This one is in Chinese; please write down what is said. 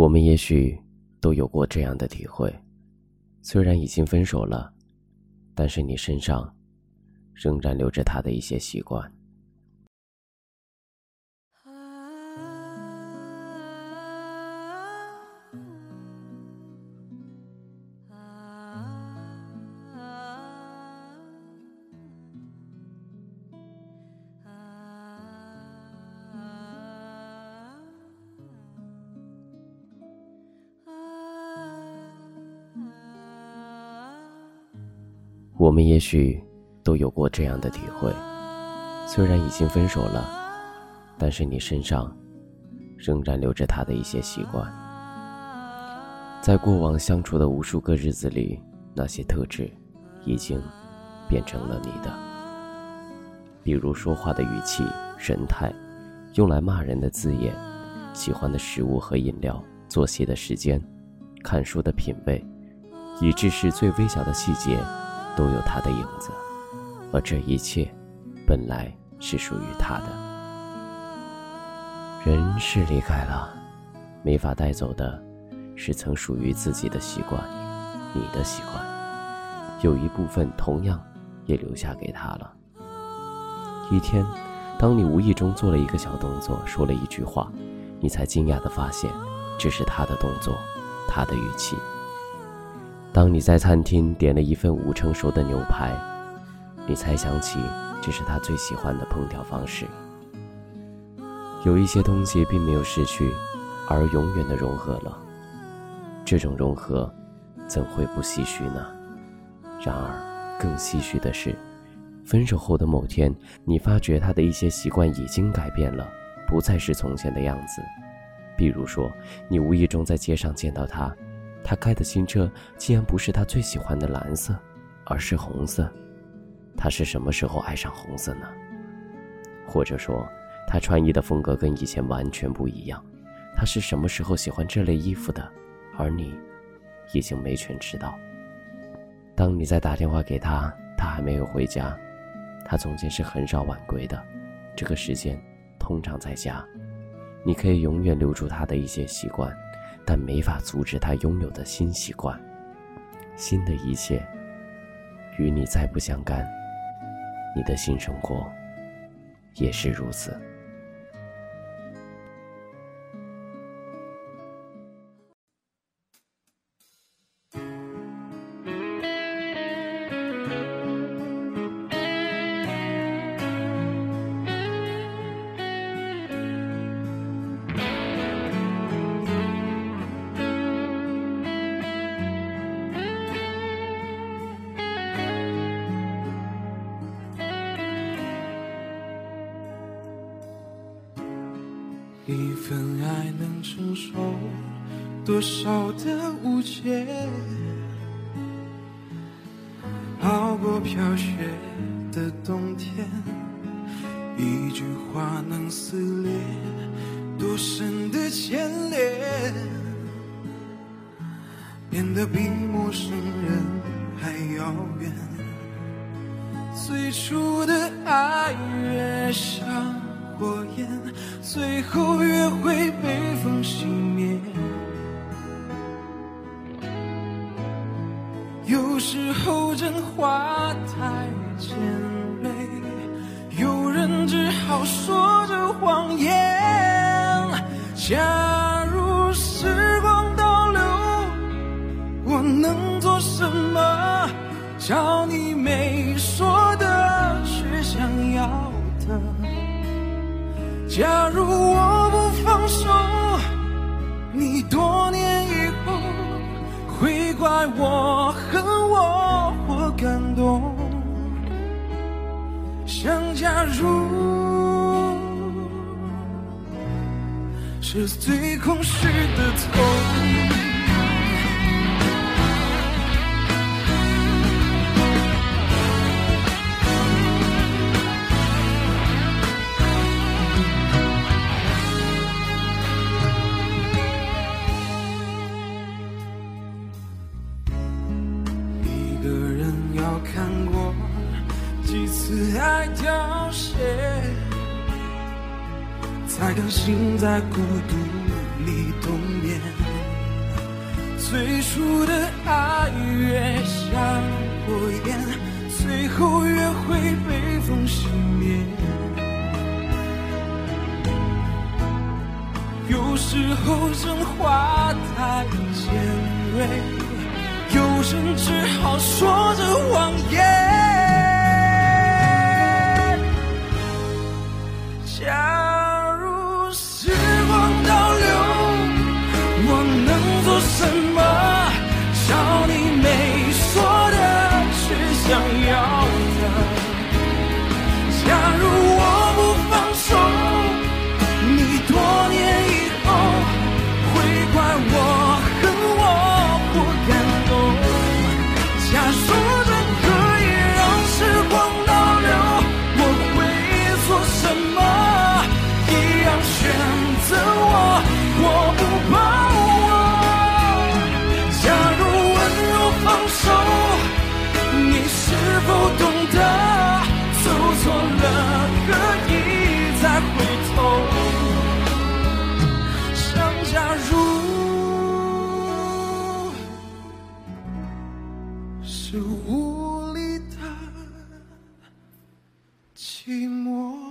我们也许都有过这样的体会，虽然已经分手了，但是你身上仍然留着他的一些习惯。我们也许都有过这样的体会，虽然已经分手了，但是你身上仍然留着他的一些习惯。在过往相处的无数个日子里，那些特质已经变成了你的。比如说话的语气、神态，用来骂人的字眼，喜欢的食物和饮料，作息的时间，看书的品味，以致是最微小的细节。都有他的影子，而这一切，本来是属于他的。人是离开了，没法带走的，是曾属于自己的习惯，你的习惯，有一部分同样也留下给他了。一天，当你无意中做了一个小动作，说了一句话，你才惊讶的发现，这是他的动作，他的语气。当你在餐厅点了一份五成熟的牛排，你才想起这是他最喜欢的烹调方式。有一些东西并没有失去，而永远的融合了。这种融合，怎会不唏嘘呢？然而，更唏嘘的是，分手后的某天，你发觉他的一些习惯已经改变了，不再是从前的样子。比如说，你无意中在街上见到他。他开的新车竟然不是他最喜欢的蓝色，而是红色。他是什么时候爱上红色呢？或者说，他穿衣的风格跟以前完全不一样。他是什么时候喜欢这类衣服的？而你，已经没权知道。当你在打电话给他，他还没有回家。他总监是很少晚归的，这个时间通常在家。你可以永远留住他的一些习惯。但没法阻止他拥有的新习惯，新的一切，与你再不相干。你的新生活，也是如此。一份爱能承受多少的误解？熬过飘雪的冬天，一句话能撕裂多深的牵连，变得比陌生人还遥远。最初的爱越像。火焰，最后约会被风熄灭。有时候真话太尖锐，有人只好说着谎言。假如时光倒流，我能做什么？叫你爱我恨我或感动。想假如是最空虚的痛。爱凋谢，才甘心在孤独里冬眠。最初的爱越像火焰，最后越会被风熄灭。有时候真话太尖锐，有人只好说着谎言。寂寞。